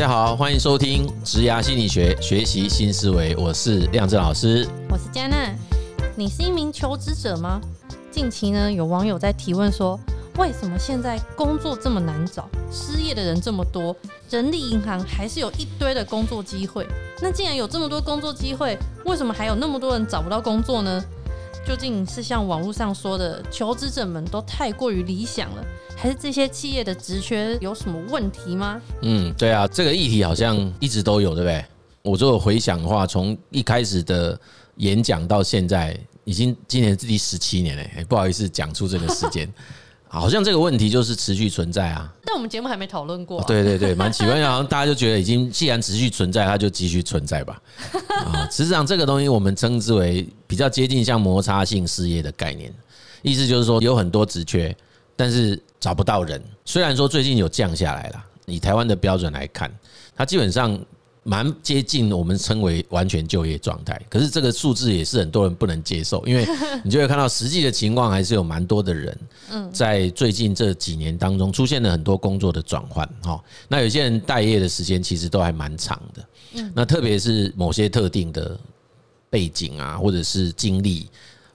大家好，欢迎收听职涯心理学，学习新思维。我是亮震老师，我是佳娜。你是一名求职者吗？近期呢，有网友在提问说，为什么现在工作这么难找，失业的人这么多，人力银行还是有一堆的工作机会？那既然有这么多工作机会，为什么还有那么多人找不到工作呢？究竟是像网络上说的，求职者们都太过于理想了，还是这些企业的职缺有什么问题吗？嗯，对啊，这个议题好像一直都有，对不对？我如果回想的话，从一开始的演讲到现在，已经今年是第十七年了，不好意思讲出这个时间。好像这个问题就是持续存在啊，但我们节目还没讨论过啊。对对对，蛮奇怪，好像大家就觉得已经既然持续存在，它就继续存在吧。啊，实际上这个东西我们称之为比较接近像摩擦性失业的概念，意思就是说有很多职缺，但是找不到人。虽然说最近有降下来了，以台湾的标准来看，它基本上。蛮接近我们称为完全就业状态，可是这个数字也是很多人不能接受，因为 你就会看到实际的情况还是有蛮多的人，在最近这几年当中出现了很多工作的转换，哈，那有些人待业的时间其实都还蛮长的，那特别是某些特定的背景啊，或者是经历。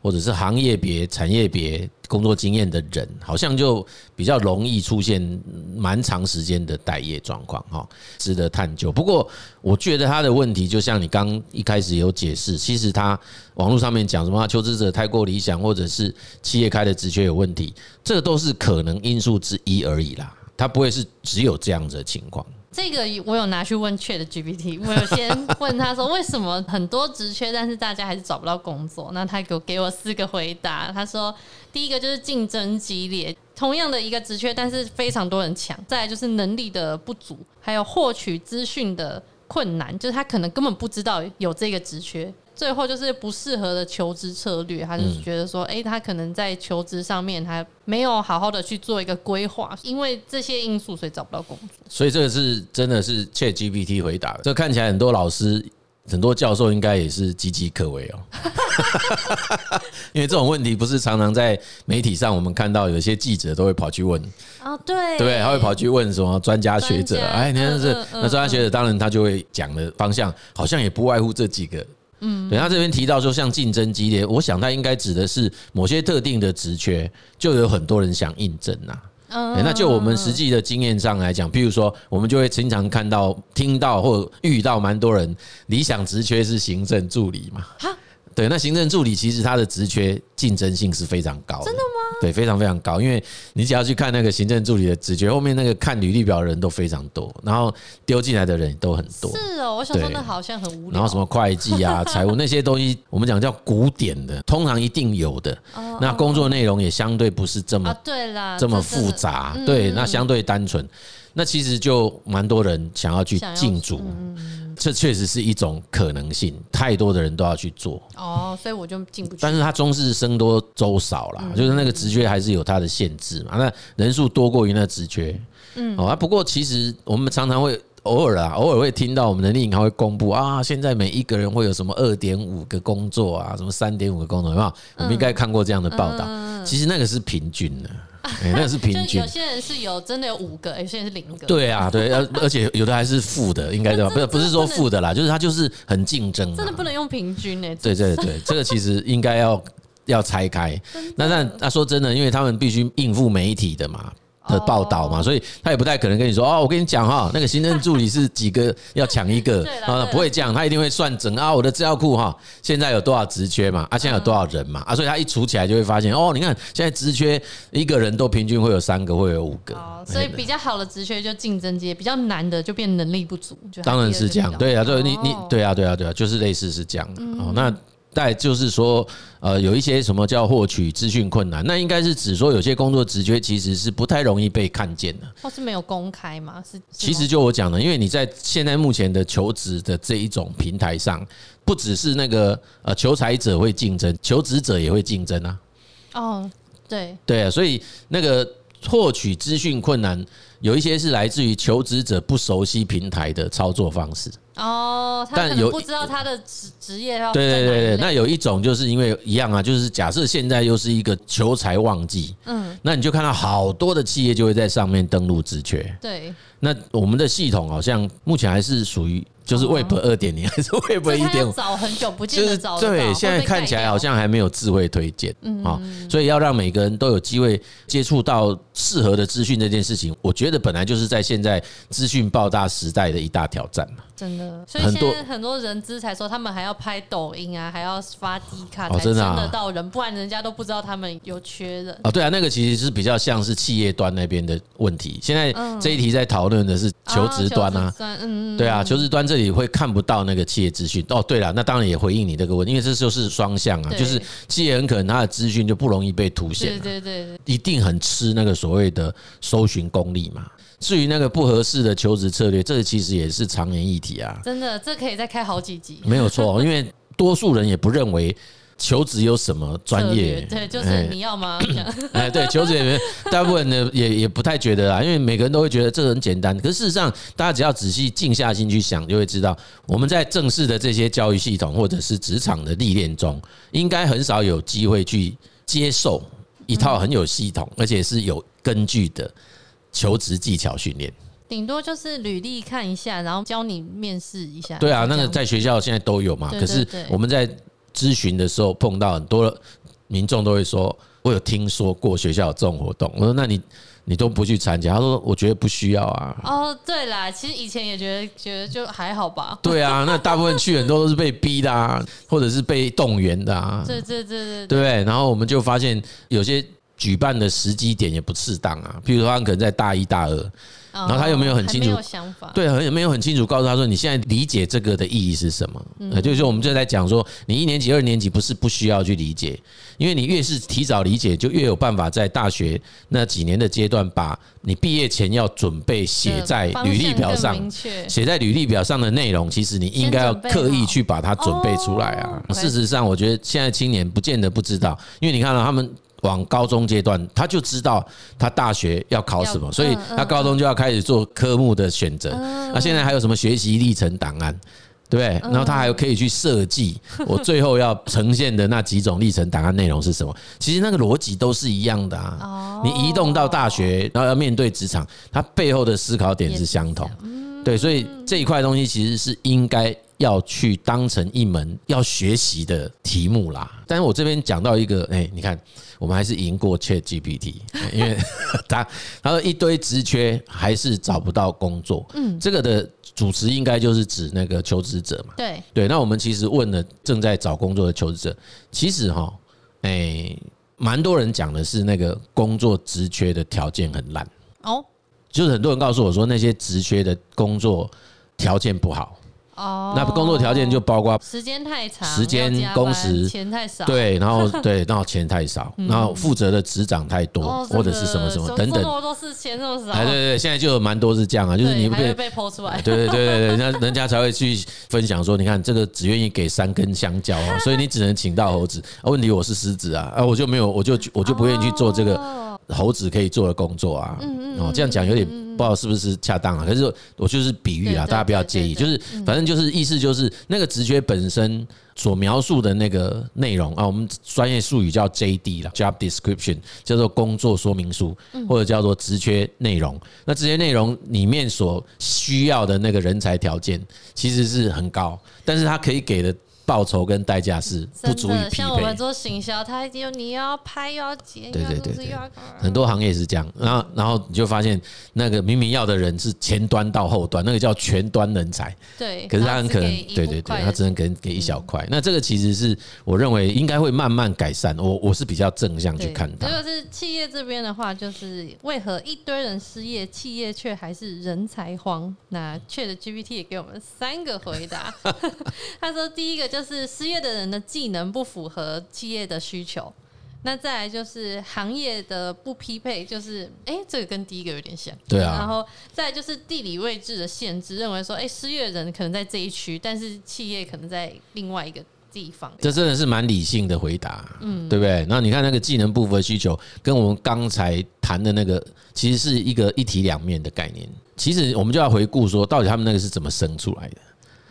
或者是行业别、产业别工作经验的人，好像就比较容易出现蛮长时间的待业状况，哈，值得探究。不过，我觉得他的问题，就像你刚一开始有解释，其实他网络上面讲什么求职者太过理想，或者是企业开的职缺有问题，这都是可能因素之一而已啦，他不会是只有这样子的情况。这个我有拿去问 ChatGPT，我有先问他说，为什么很多职缺，但是大家还是找不到工作？那他给给我四个回答。他说，第一个就是竞争激烈，同样的一个职缺，但是非常多人抢。再来就是能力的不足，还有获取资讯的困难，就是他可能根本不知道有这个职缺。最后就是不适合的求职策略，他就是觉得说，哎，他可能在求职上面他没有好好的去做一个规划，因为这些因素，所以找不到工作。所以这个是真的是 ChatGPT 回答的。这看起来很多老师、很多教授应该也是岌岌可危哦，因为这种问题不是常常在媒体上我们看到，有些记者都会跑去问哦，对对，他会跑去问什么专家学者，哎，你看这那专家学者，当然他就会讲的方向好像也不外乎这几个。嗯，对，他这边提到说，像竞争激烈，我想他应该指的是某些特定的职缺，就有很多人想应征呐。嗯，那就我们实际的经验上来讲，譬如说，我们就会经常看到、听到或遇到蛮多人理想职缺是行政助理嘛。对，那行政助理其实他的职缺竞争性是非常高的。真的吗？对，非常非常高，因为你只要去看那个行政助理的职缺，后面那个看履历表的人都非常多，然后丢进来的人都很多。是哦，我想说那好像很无聊。然后什么会计啊、财务那些东西，我们讲叫古典的，通常一定有的。那工作内容也相对不是这么对啦，这么复杂。对，那相对单纯。那其实就蛮多人想要去进组。这确实是一种可能性，太多的人都要去做哦，所以我就进不去。但是它终是僧多粥少啦，就是那个职缺还是有它的限制嘛。那人数多过于那职缺，嗯，啊，不过其实我们常常会偶尔啊，偶尔会听到我们的人力银行会公布啊，现在每一个人会有什么二点五个工作啊，什么三点五个工作，有没有？我们应该看过这样的报道。其实那个是平均的。哎，那是平 均。有些人是有真的有五个，有些人是零个。对啊，对，而而且有的还是负的，应该对吧？不是不是说负的啦，就是他就是很竞争。真的不能用平均诶。对对对，这个其实应该要要拆开。那那那说真的，因为他们必须应付媒体的嘛。的报道嘛，所以他也不太可能跟你说哦，我跟你讲哈，那个行政助理是几个要抢一个 啊，不会这样，他一定会算整啊，我的资料库哈，现在有多少职缺嘛，啊，现在有多少人嘛，啊，所以他一除起来就会发现哦，你看现在职缺一个人都平均会有三个，会有五个，所以比较好的职缺就竞争接，比较难的就变能力不足，当然是这样，对啊，对，你你对啊，对啊，对啊，就是类似是这样的哦，那。再就是说，呃，有一些什么叫获取资讯困难，那应该是指说有些工作职缺其实是不太容易被看见的，或是没有公开吗？是，其实就我讲的，因为你在现在目前的求职的这一种平台上，不只是那个呃求才者会竞争，求职者也会竞争啊。哦，对，对啊，所以那个获取资讯困难，有一些是来自于求职者不熟悉平台的操作方式。哦，他可能不知道他的职职业要对对对对，那有一种就是因为一样啊，就是假设现在又是一个求财旺季，嗯，那你就看到好多的企业就会在上面登录职缺，对，那我们的系统好像目前还是属于。就是 Web 二点零还是 Web 一点五？早很久不见得找得到。对，现在看起来好像还没有智慧推荐啊，所以要让每个人都有机会接触到适合的资讯这件事情，我觉得本来就是在现在资讯爆炸时代的一大挑战嘛。真的，所以现在很多人资才说他们还要拍抖音啊，还要发低卡才签得到人，不然人家都不知道他们有缺人。哦，对啊，那个其实是比较像是企业端那边的问题。现在这一题在讨论的是求职端啊，嗯嗯，对啊，求职端这里会看不到那个企业资讯。哦，对了，那当然也回应你这个问题，因为这就是双向啊，就是企业很可能他的资讯就不容易被凸显，对对对，一定很吃那个所谓的搜寻功力嘛。至于那个不合适的求职策略，这个其实也是常年议题啊。真的，这可以再开好几集。没有错，因为多数人也不认为求职有什么专业。对，就是你要吗？哎，对，求职里面大部分的也也不太觉得啊，因为每个人都会觉得这很简单。可是事实上，大家只要仔细静下心去想，就会知道我们在正式的这些教育系统或者是职场的历练中，应该很少有机会去接受一套很有系统而且是有根据的。求职技巧训练，顶多就是履历看一下，然后教你面试一下。对啊，那个在学校现在都有嘛。可是我们在咨询的时候碰到很多民众都会说：“我有听说过学校有这种活动。”我说：“那你你都不去参加？”他说：“我觉得不需要啊。”哦，对啦，其实以前也觉得觉得就还好吧。对啊，那大部分去很多都是被逼的啊，或者是被动员的啊。对对对对对。然后我们就发现有些。举办的时机点也不适当啊，比如说他可能在大一大二，然后他有没有很清楚，对，很没有很清楚告诉他说，你现在理解这个的意义是什么？就是说我们就在讲说，你一年级、二年级不是不需要去理解，因为你越是提早理解，就越有办法在大学那几年的阶段，把你毕业前要准备写在履历表上，写在履历表上的内容，其实你应该要刻意去把它准备出来啊。事实上，我觉得现在青年不见得不知道，因为你看到他们。往高中阶段，他就知道他大学要考什么，所以他高中就要开始做科目的选择。那现在还有什么学习历程档案，对不对？然后他还可以去设计 我最后要呈现的那几种历程档案内容是什么？其实那个逻辑都是一样的啊。你移动到大学，然后要面对职场，它背后的思考点是相同。对，所以这一块东西其实是应该。要去当成一门要学习的题目啦，但是我这边讲到一个，哎，你看，我们还是赢过 ChatGPT，因为 他他说一堆职缺还是找不到工作，嗯，这个的主持应该就是指那个求职者嘛，对。对，那我们其实问了正在找工作的求职者，其实哈，哎，蛮多人讲的是那个工作职缺的条件很烂。哦，就是很多人告诉我说那些职缺的工作条件不好。哦，那工作条件就包括时间太长，时间工时。钱太少，对，然后 对，然后钱太少，然后负责的职掌太多，或者是什么什么等等，多都是钱这么少，哎，对对，现在就有蛮多是这样啊，就是你不被被抛出来，对对对对对，那人家才会去分享说，你看这个只愿意给三根香蕉啊，所以你只能请到猴子，问题我是狮子啊，啊，我就没有，我就我就不愿意去做这个猴子可以做的工作啊，哦，这样讲有点。不知道是不是恰当啊？可是我就是比喻啊，大家不要介意。就是反正就是意思就是那个职缺本身所描述的那个内容啊，我们专业术语叫 JD 啦，Job Description 叫做工作说明书，或者叫做职缺内容。那这些内容里面所需要的那个人才条件其实是很高，但是它可以给的。报酬跟代价是不足以匹配。像我们做行销，他有你要拍又要剪，对对对对，很多行业是这样。然后然后你就发现，那个明明要的人是前端到后端，那个叫全端人才。对。可是他很可能，对对对，他只能给给一小块。那这个其实是我认为应该会慢慢改善。我我是比较正向去看它。如果是企业这边的话，就是为何一堆人失业，企业却还是人才荒？那 ChatGPT 也给我们三个回答。他说第一个。就是失业的人的技能不符合企业的需求，那再来就是行业的不匹配，就是哎、欸，这个跟第一个有点像，对啊。然后再来就是地理位置的限制，认为说，哎、欸，失业的人可能在这一区，但是企业可能在另外一个地方。这真的是蛮理性的回答，嗯，对不对？那你看那个技能不符合需求，跟我们刚才谈的那个，其实是一个一体两面的概念。其实我们就要回顾说，到底他们那个是怎么生出来的？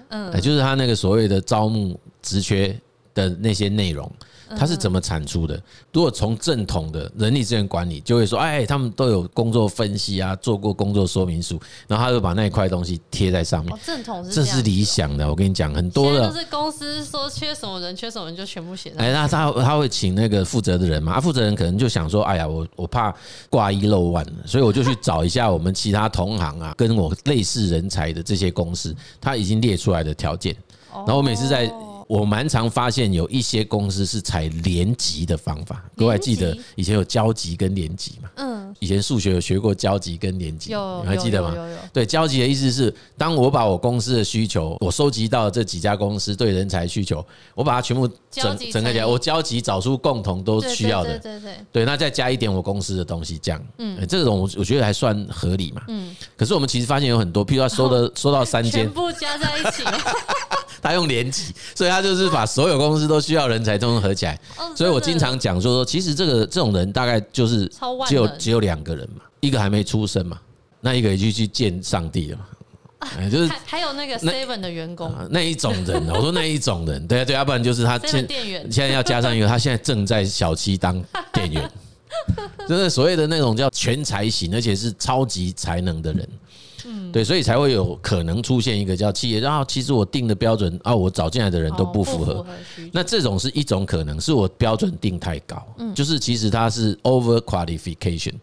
嗯，就是他那个所谓的招募职缺的那些内容。它是怎么产出的？如果从正统的人力资源管理，就会说，哎，他们都有工作分析啊，做过工作说明书，然后他就把那一块东西贴在上面。正统是这是理想的，我跟你讲，很多的就是公司说缺什么人，缺什么人就全部写。哎，那他他会请那个负责的人嘛？啊，负责人可能就想说，哎呀，我我怕挂一漏万，所以我就去找一下我们其他同行啊，跟我类似人才的这些公司，他已经列出来的条件。然后我每次在。我蛮常发现有一些公司是采联级的方法，各位还记得以前有交集跟联级嘛？嗯，以前数学有学过交集跟联级，你还记得吗？对，交集的意思是，当我把我公司的需求，我收集到这几家公司对人才需求，我把它全部整整合起来，我交集找出共同都需要的，对对对，对，那再加一点我公司的东西，这样，嗯，这种我我觉得还算合理嘛，嗯。可是我们其实发现有很多，譬如说收的收到三间，全部加在一起。他用联级，所以他就是把所有公司都需要人才，都合起来。所以我经常讲说说，其实这个这种人大概就是只有只有两个人嘛，一个还没出生嘛，那一个也就去见上帝了嘛。就是还有那个 Seven 的员工。那一种人，我说那一种人，对啊对，啊不然就是他 现现在要加上一个，他现在正在小七当店员，就是所谓的那种叫全才型，而且是超级才能的人。嗯，对，所以才会有可能出现一个叫企业，然后其实我定的标准啊，我找进来的人都不符合。那这种是一种可能，是我标准定太高，就是其实它是 over qualification。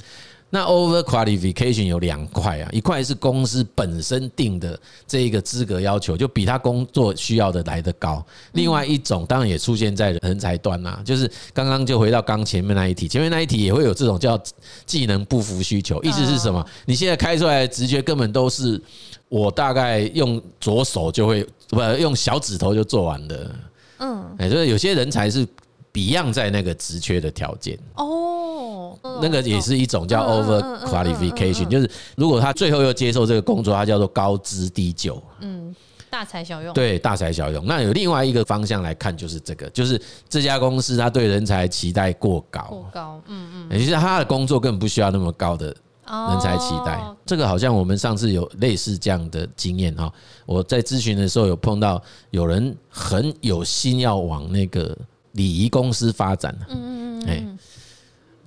那 over qualification 有两块啊，一块是公司本身定的这一个资格要求，就比他工作需要的来得高。另外一种当然也出现在人才端啦，就是刚刚就回到刚前面那一题，前面那一题也会有这种叫技能不符需求，意思是什么？你现在开出来的直觉根本都是我大概用左手就会不用小指头就做完的，嗯，哎，就是有些人才是 beyond 在那个职缺的条件哦。那个也是一种叫 over qualification，就是如果他最后又接受这个工作，他叫做高资低就，嗯，大材小用，对，大材小用。那有另外一个方向来看，就是这个，就是这家公司他对人才期待过高，过高，嗯嗯，其实他的工作根本不需要那么高的人才期待。这个好像我们上次有类似这样的经验哈，我在咨询的时候有碰到有人很有心要往那个礼仪公司发展，嗯嗯嗯，哎。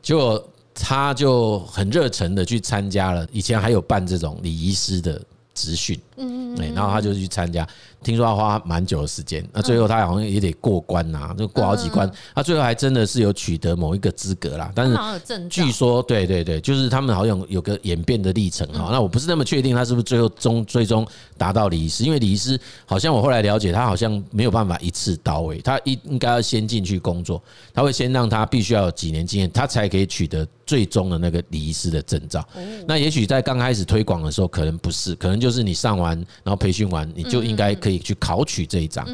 结果他就很热忱的去参加了，以前还有办这种礼仪师的职训，嗯嗯，然后他就去参加。听说要花蛮久的时间，那最后他好像也得过关呐，就过好几关。他最后还真的是有取得某一个资格啦，但是据说，对对对，就是他们好像有个演变的历程哈。那我不是那么确定他是不是最后终最终达到礼仪师，因为礼仪师好像我后来了解，他好像没有办法一次到位，他应应该要先进去工作，他会先让他必须要有几年经验，他才可以取得最终的那个礼仪师的证照。那也许在刚开始推广的时候，可能不是，可能就是你上完然后培训完，你就应该可以。去考取这一张。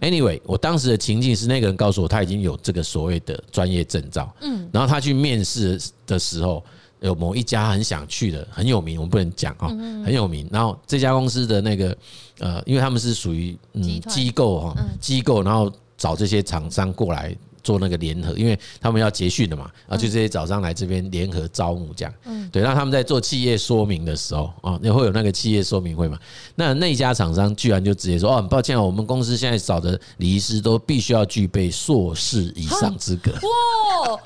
Anyway，我当时的情境是那个人告诉我他已经有这个所谓的专业证照。嗯，然后他去面试的时候，有某一家很想去的，很有名，我们不能讲啊，很有名。然后这家公司的那个呃，因为他们是属于嗯机构哈机构，然后找这些厂商过来。做那个联合，因为他们要结训的嘛，啊，就这些早上来这边联合招募这样，嗯，对，那他们在做企业说明的时候啊，那会有那个企业说明会嘛，那那家厂商居然就直接说，哦，很抱歉，我们公司现在找的礼仪师都必须要具备硕士以上资格。哇！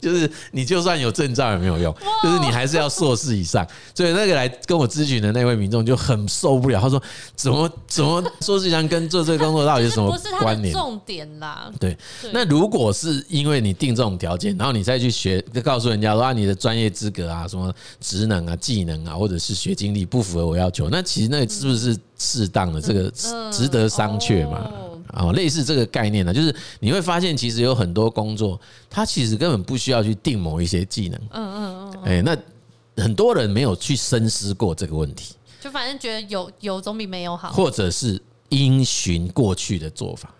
就是你就算有证照也没有用，就是你还是要硕士以上。所以那个来跟我咨询的那位民众就很受不了，他说：“怎么怎么硕士以上跟做这个工作到底有什么 关联？”重点啦。对，那如果是因为你定这种条件，然后你再去学，就告诉人家说啊，你的专业资格啊、什么职能啊、技能啊，或者是学经历不符合我要求，那其实那是不是适当的？这个值得商榷嘛？啊，类似这个概念呢，就是你会发现，其实有很多工作，它其实根本不需要去定某一些技能。嗯嗯嗯。哎，那很多人没有去深思过这个问题，就反正觉得有有总比没有好，或者是因循过去的做法。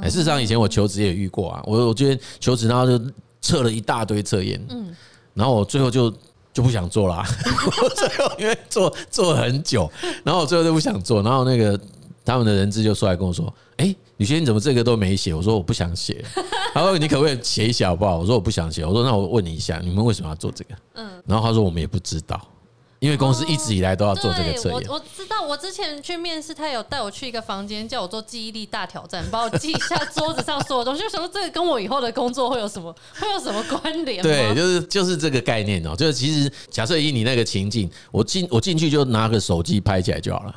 哎，事实上以前我求职也遇过啊，我我觉得求职然后就测了一大堆测验，嗯，然后我最后就就不想做了，我最后因为做做很久，然后我最后就不想做，然后那个。他们的人质就出来跟我说：“哎，李学，你怎么这个都没写？”我说：“我不想写。”他说：“你可不可以写一写好不好？”我说：“我不想写。”我说：“那我问你一下，你们为什么要做这个？”嗯，然后他说：“我们也不知道。”因为公司一直以来都要做这个测验。我我知道，我之前去面试，他有带我去一个房间，叫我做记忆力大挑战，帮我 记一下桌子上所有东西。就想说这个跟我以后的工作会有什么 会有什么关联？对，就是就是这个概念哦。就是其实假设以你那个情境，我进我进去就拿个手机拍起来就好了。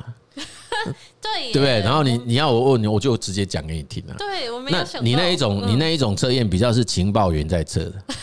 对，对？然后你你要我问你，我就直接讲给你听了。对，我没有想你那一种，你那一种测验比较是情报员在测的。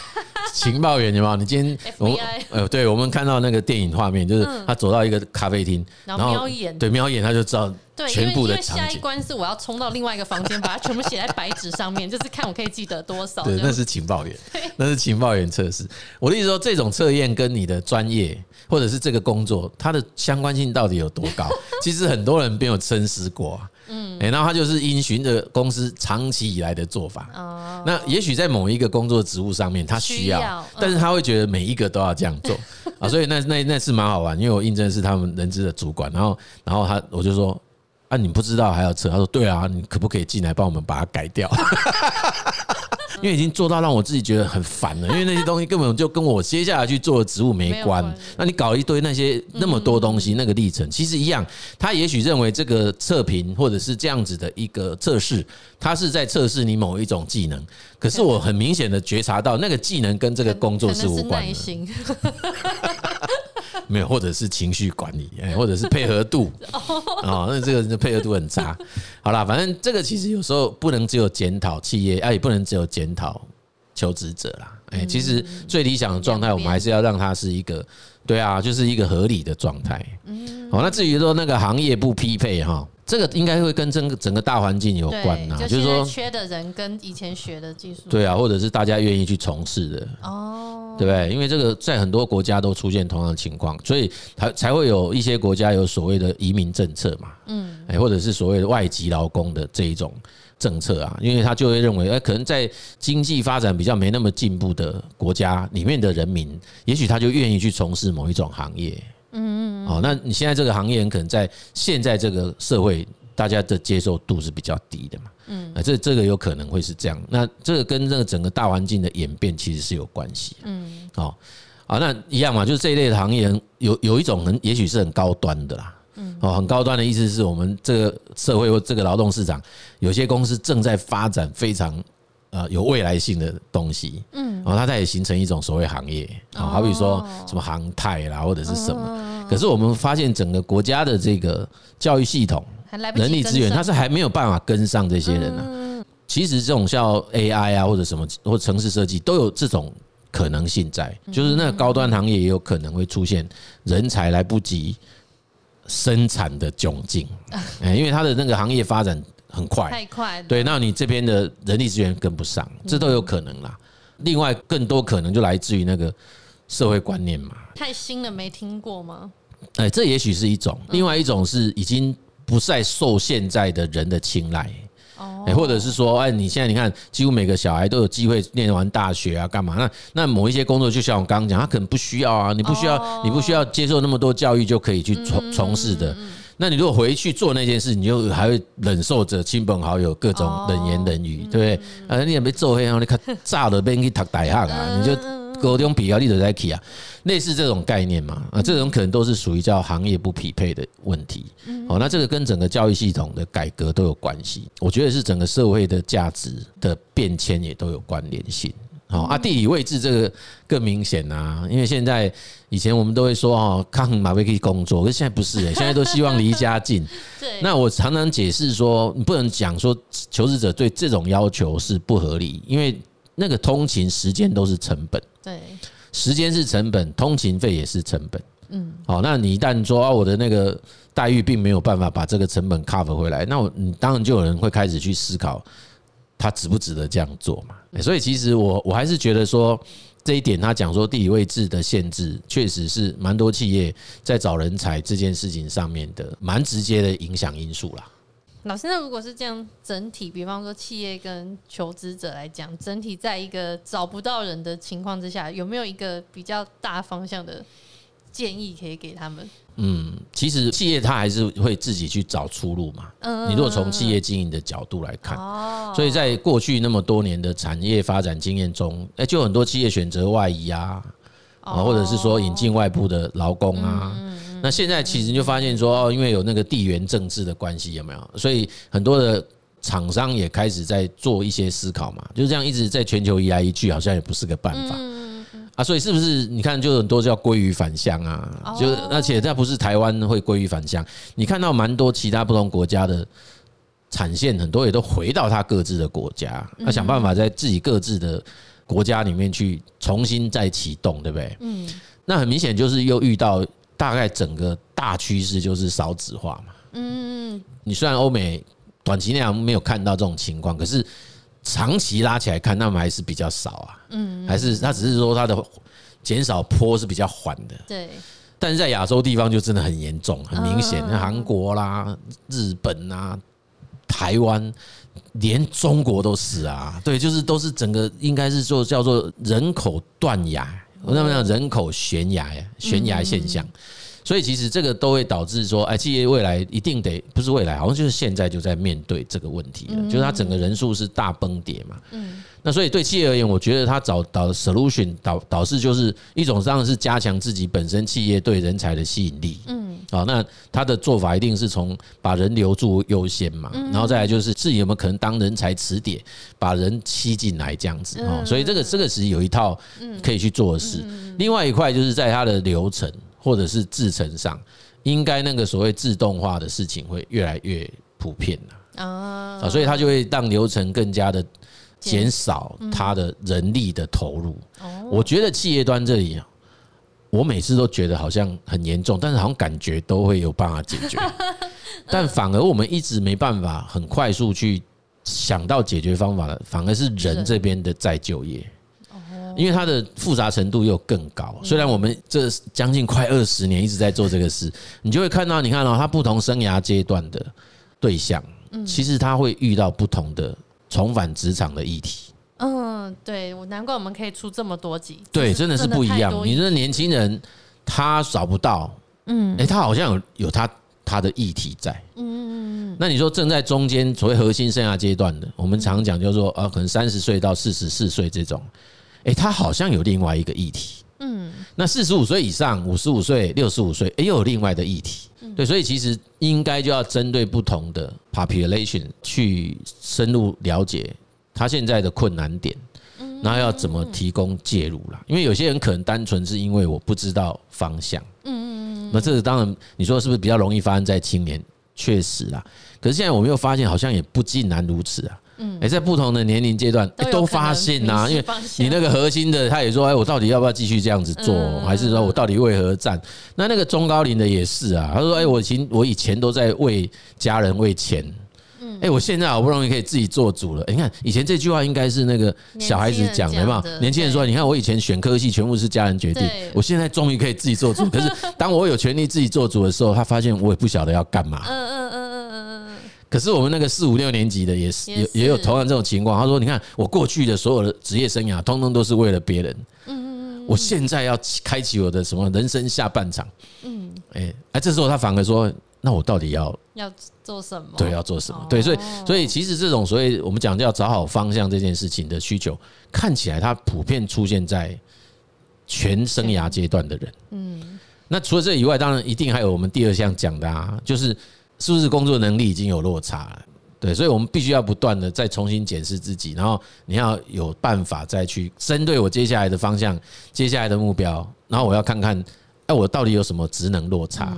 情报员有没有？你今天我呃，对，我们看到那个电影画面，就是他走到一个咖啡厅，然后对，瞄一眼他就知道全部的。下一关是我要冲到另外一个房间，把它全部写在白纸上面，就是看我可以记得多少。对，那是情报员，那是情报员测试。我的意思说，这种测验跟你的专业或者是这个工作，它的相关性到底有多高？其实很多人没有深思过啊。嗯，然后他就是因循着公司长期以来的做法。哦，那也许在某一个工作职务上面，他需要，但是他会觉得每一个都要这样做 啊，所以那那那次蛮好玩，因为我应征是他们人资的主管，然后然后他我就说啊，你不知道还要测？他说对啊，你可不可以进来帮我们把它改掉？因为已经做到让我自己觉得很烦了，因为那些东西根本就跟我接下来去做的职务没关。那你搞一堆那些那么多东西，那个历程其实一样。他也许认为这个测评或者是这样子的一个测试，他是在测试你某一种技能。可是我很明显的觉察到，那个技能跟这个工作是无关的。没有，或者是情绪管理，哎，或者是配合度，哦，那这个配合度很差。好啦，反正这个其实有时候不能只有检讨企业，啊，也不能只有检讨求职者啦。哎，其实最理想的状态，我们还是要让它是一个，对啊，就是一个合理的状态。嗯好，那至于说那个行业不匹配哈。这个应该会跟整个整个大环境有关呐，就是说缺的人跟以前学的技术，对啊，或者是大家愿意去从事的哦，对不对？因为这个在很多国家都出现同样的情况，所以才才会有一些国家有所谓的移民政策嘛，嗯，哎，或者是所谓的外籍劳工的这一种政策啊，因为他就会认为，哎，可能在经济发展比较没那么进步的国家里面的人民，也许他就愿意去从事某一种行业。嗯嗯，哦，那你现在这个行业可能在现在这个社会，大家的接受度是比较低的嘛。嗯，啊，这这个有可能会是这样。那这个跟这个整个大环境的演变其实是有关系。嗯，哦，啊，那一样嘛，就是这一类的行业有有一种很，也许是很高端的啦。嗯，哦，很高端的意思是我们这个社会或这个劳动市场，有些公司正在发展非常。呃，有未来性的东西，嗯，然后它再也形成一种所谓行业，好，好比说什么航太啦，或者是什么。可是我们发现整个国家的这个教育系统、人力资源，它是还没有办法跟上这些人呢。其实这种像 AI 啊，或者什么，或城市设计，都有这种可能性在，就是那个高端行业也有可能会出现人才来不及生产的窘境，哎，因为它的那个行业发展。很快，太快，对，那你这边的人力资源跟不上，这都有可能啦。另外，更多可能就来自于那个社会观念嘛。太新了，没听过吗？哎，这也许是一种。另外一种是已经不再受现在的人的青睐，哦，或者是说，哎，你现在你看，几乎每个小孩都有机会念完大学啊，干嘛？那那某一些工作，就像我刚刚讲，他可能不需要啊，你不需要，你不需要接受那么多教育就可以去从从事的。那你如果回去做那件事，你就还会忍受着亲朋好友各种冷言冷语，对不对？啊，你也没做黑，你看炸了，被你读大学啊，你就高中比较你就在起啊，类似这种概念嘛，啊，这种可能都是属于叫行业不匹配的问题。哦，那这个跟整个教育系统的改革都有关系，我觉得是整个社会的价值的变迁也都有关联性。哦啊，地理位置这个更明显啊，因为现在以前我们都会说哦，看马威可以工作，可是现在不是诶，现在都希望离家近。对。那我常常解释说，你不能讲说求职者对这种要求是不合理，因为那个通勤时间都是成本。对。时间是成本，通勤费也是成本。嗯。好，那你一旦说啊，我的那个待遇并没有办法把这个成本 cover 回来，那我你当然就有人会开始去思考。他值不值得这样做嘛？所以其实我我还是觉得说这一点，他讲说地理位置的限制，确实是蛮多企业在找人才这件事情上面的蛮直接的影响因素啦。老师，那如果是这样，整体比方说企业跟求职者来讲，整体在一个找不到人的情况之下，有没有一个比较大方向的建议可以给他们？嗯，其实企业它还是会自己去找出路嘛。嗯，你如果从企业经营的角度来看，所以在过去那么多年的产业发展经验中，哎，就很多企业选择外移啊，啊，或者是说引进外部的劳工啊。那现在其实就发现说，哦，因为有那个地缘政治的关系，有没有？所以很多的厂商也开始在做一些思考嘛，就这样一直在全球移来移去，好像也不是个办法啊。所以是不是你看，就很多叫归于返乡啊？就而且这不是台湾会归于返乡，你看到蛮多其他不同国家的产线，很多也都回到他各自的国家，他想办法在自己各自的国家里面去重新再启动，对不对？嗯，那很明显就是又遇到。大概整个大趋势就是少子化嘛。嗯，你虽然欧美短期内没有看到这种情况，可是长期拉起来看，那么还是比较少啊。嗯，还是它只是说它的减少坡是比较缓的。对。但是在亚洲地方就真的很严重，很明显，韩国啦、日本啊、台湾，连中国都是啊。对，就是都是整个应该是说叫做人口断崖。我那么讲人口悬崖呀，悬崖现象，所以其实这个都会导致说，哎，企业未来一定得不是未来，好像就是现在就在面对这个问题了，就是它整个人数是大崩跌嘛。嗯，那所以对企业而言，我觉得它找到的 solution 导导致就是一种当然是加强自己本身企业对人才的吸引力。嗯。好，那他的做法一定是从把人留住优先嘛，然后再来就是自己有没有可能当人才磁铁，把人吸进来这样子哦。所以这个这个是有一套可以去做的事。另外一块就是在它的流程或者是制程上，应该那个所谓自动化的事情会越来越普遍了啊。所以它就会让流程更加的减少它的人力的投入。我觉得企业端这里。我每次都觉得好像很严重，但是好像感觉都会有办法解决，但反而我们一直没办法很快速去想到解决方法的，反而是人这边的再就业，因为它的复杂程度又更高。虽然我们这将近快二十年一直在做这个事，你就会看到，你看到它不同生涯阶段的对象，其实他会遇到不同的重返职场的议题。嗯，对，我难怪我们可以出这么多集。对，真的是不一样。你这年轻人，他找不到，嗯，哎，他好像有有他他的议题在，嗯嗯嗯。那你说正在中间所谓核心生涯阶段的，我们常讲就是说啊，可能三十岁到四十四岁这种，哎，他好像有另外一个议题，嗯。那四十五岁以上，五十五岁、六十五岁，哎，又有另外的议题，对。所以其实应该就要针对不同的 population 去深入了解。他现在的困难点，那要怎么提供介入啦？因为有些人可能单纯是因为我不知道方向，嗯嗯嗯，那这个当然你说是不是比较容易发生在青年？确实啦，可是现在我们又发现好像也不尽然如此啊，嗯，哎，在不同的年龄阶段都发现呐，因为你那个核心的他也说，哎，我到底要不要继续这样子做，还是说我到底为何战？那那个中高龄的也是啊，他说，哎，我以前我以前都在为家人为钱。哎，我现在好不容易可以自己做主了。你看，以前这句话应该是那个小孩子讲的嘛？年轻人说：“你看，我以前选科系全部是家人决定，我现在终于可以自己做主。可是，当我有权利自己做主的时候，他发现我也不晓得要干嘛。”嗯嗯嗯嗯嗯嗯。可是我们那个四五六年级的也是也也有同样这种情况。他说：“你看，我过去的所有的职业生涯，通通都是为了别人。嗯嗯嗯。我现在要开启我的什么人生下半场？嗯。哎哎，这时候他反而说。那我到底要要做什么？对，要做什么？对，所以所以其实这种所谓我们讲的要找好方向这件事情的需求，看起来它普遍出现在全生涯阶段的人。嗯，那除了这以外，当然一定还有我们第二项讲的啊，就是是不是工作能力已经有落差了？对，所以我们必须要不断的再重新检视自己，然后你要有办法再去针对我接下来的方向、接下来的目标，然后我要看看，哎，我到底有什么职能落差？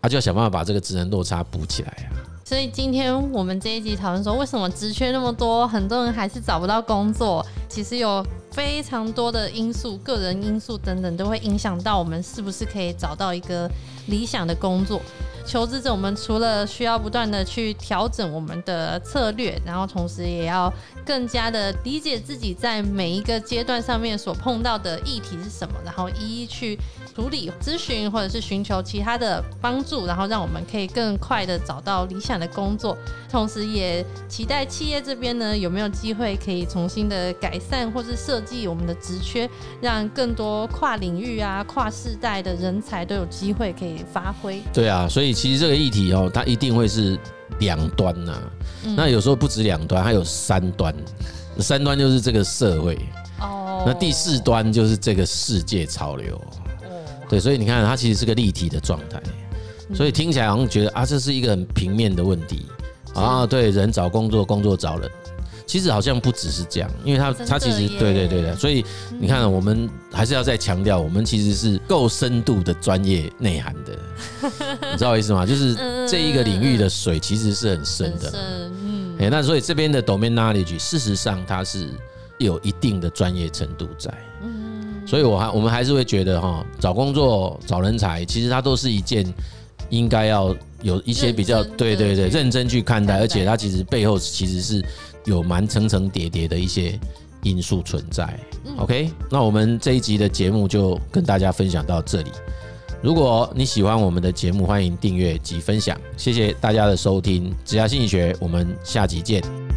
啊就要想办法把这个职能落差补起来啊！所以今天我们这一集讨论说，为什么职缺那么多，很多人还是找不到工作？其实有非常多的因素，个人因素等等，都会影响到我们是不是可以找到一个理想的工作。求职者，我们除了需要不断的去调整我们的策略，然后同时也要更加的理解自己在每一个阶段上面所碰到的议题是什么，然后一一去处理、咨询或者是寻求其他的帮助，然后让我们可以更快的找到理想的工作。同时，也期待企业这边呢有没有机会可以重新的改善或是设计我们的职缺，让更多跨领域啊、跨世代的人才都有机会可以发挥。对啊，所以。其实这个议题哦，它一定会是两端呐。那有时候不止两端，还有三端。三端就是这个社会哦。哦，那第四端就是这个世界潮流。对，所以你看，它其实是个立体的状态，所以听起来好像觉得啊，这是一个很平面的问题啊。对，人找工作，工作找人，其实好像不只是这样，因为它它其实对对对的。所以你看，我们还是要再强调，我们其实是够深度的专业内涵的，你知道我意思吗？就是这一个领域的水其实是很深的。嗯，哎，那所以这边的 domain knowledge，事实上它是有一定的专业程度在。所以，我还我们还是会觉得哈，找工作、找人才，其实它都是一件应该要有一些比较对对对认真去看待，而且它其实背后其实是有蛮层层叠叠的一些因素存在。OK，那我们这一集的节目就跟大家分享到这里。如果你喜欢我们的节目，欢迎订阅及分享，谢谢大家的收听。职涯心理学，我们下集见。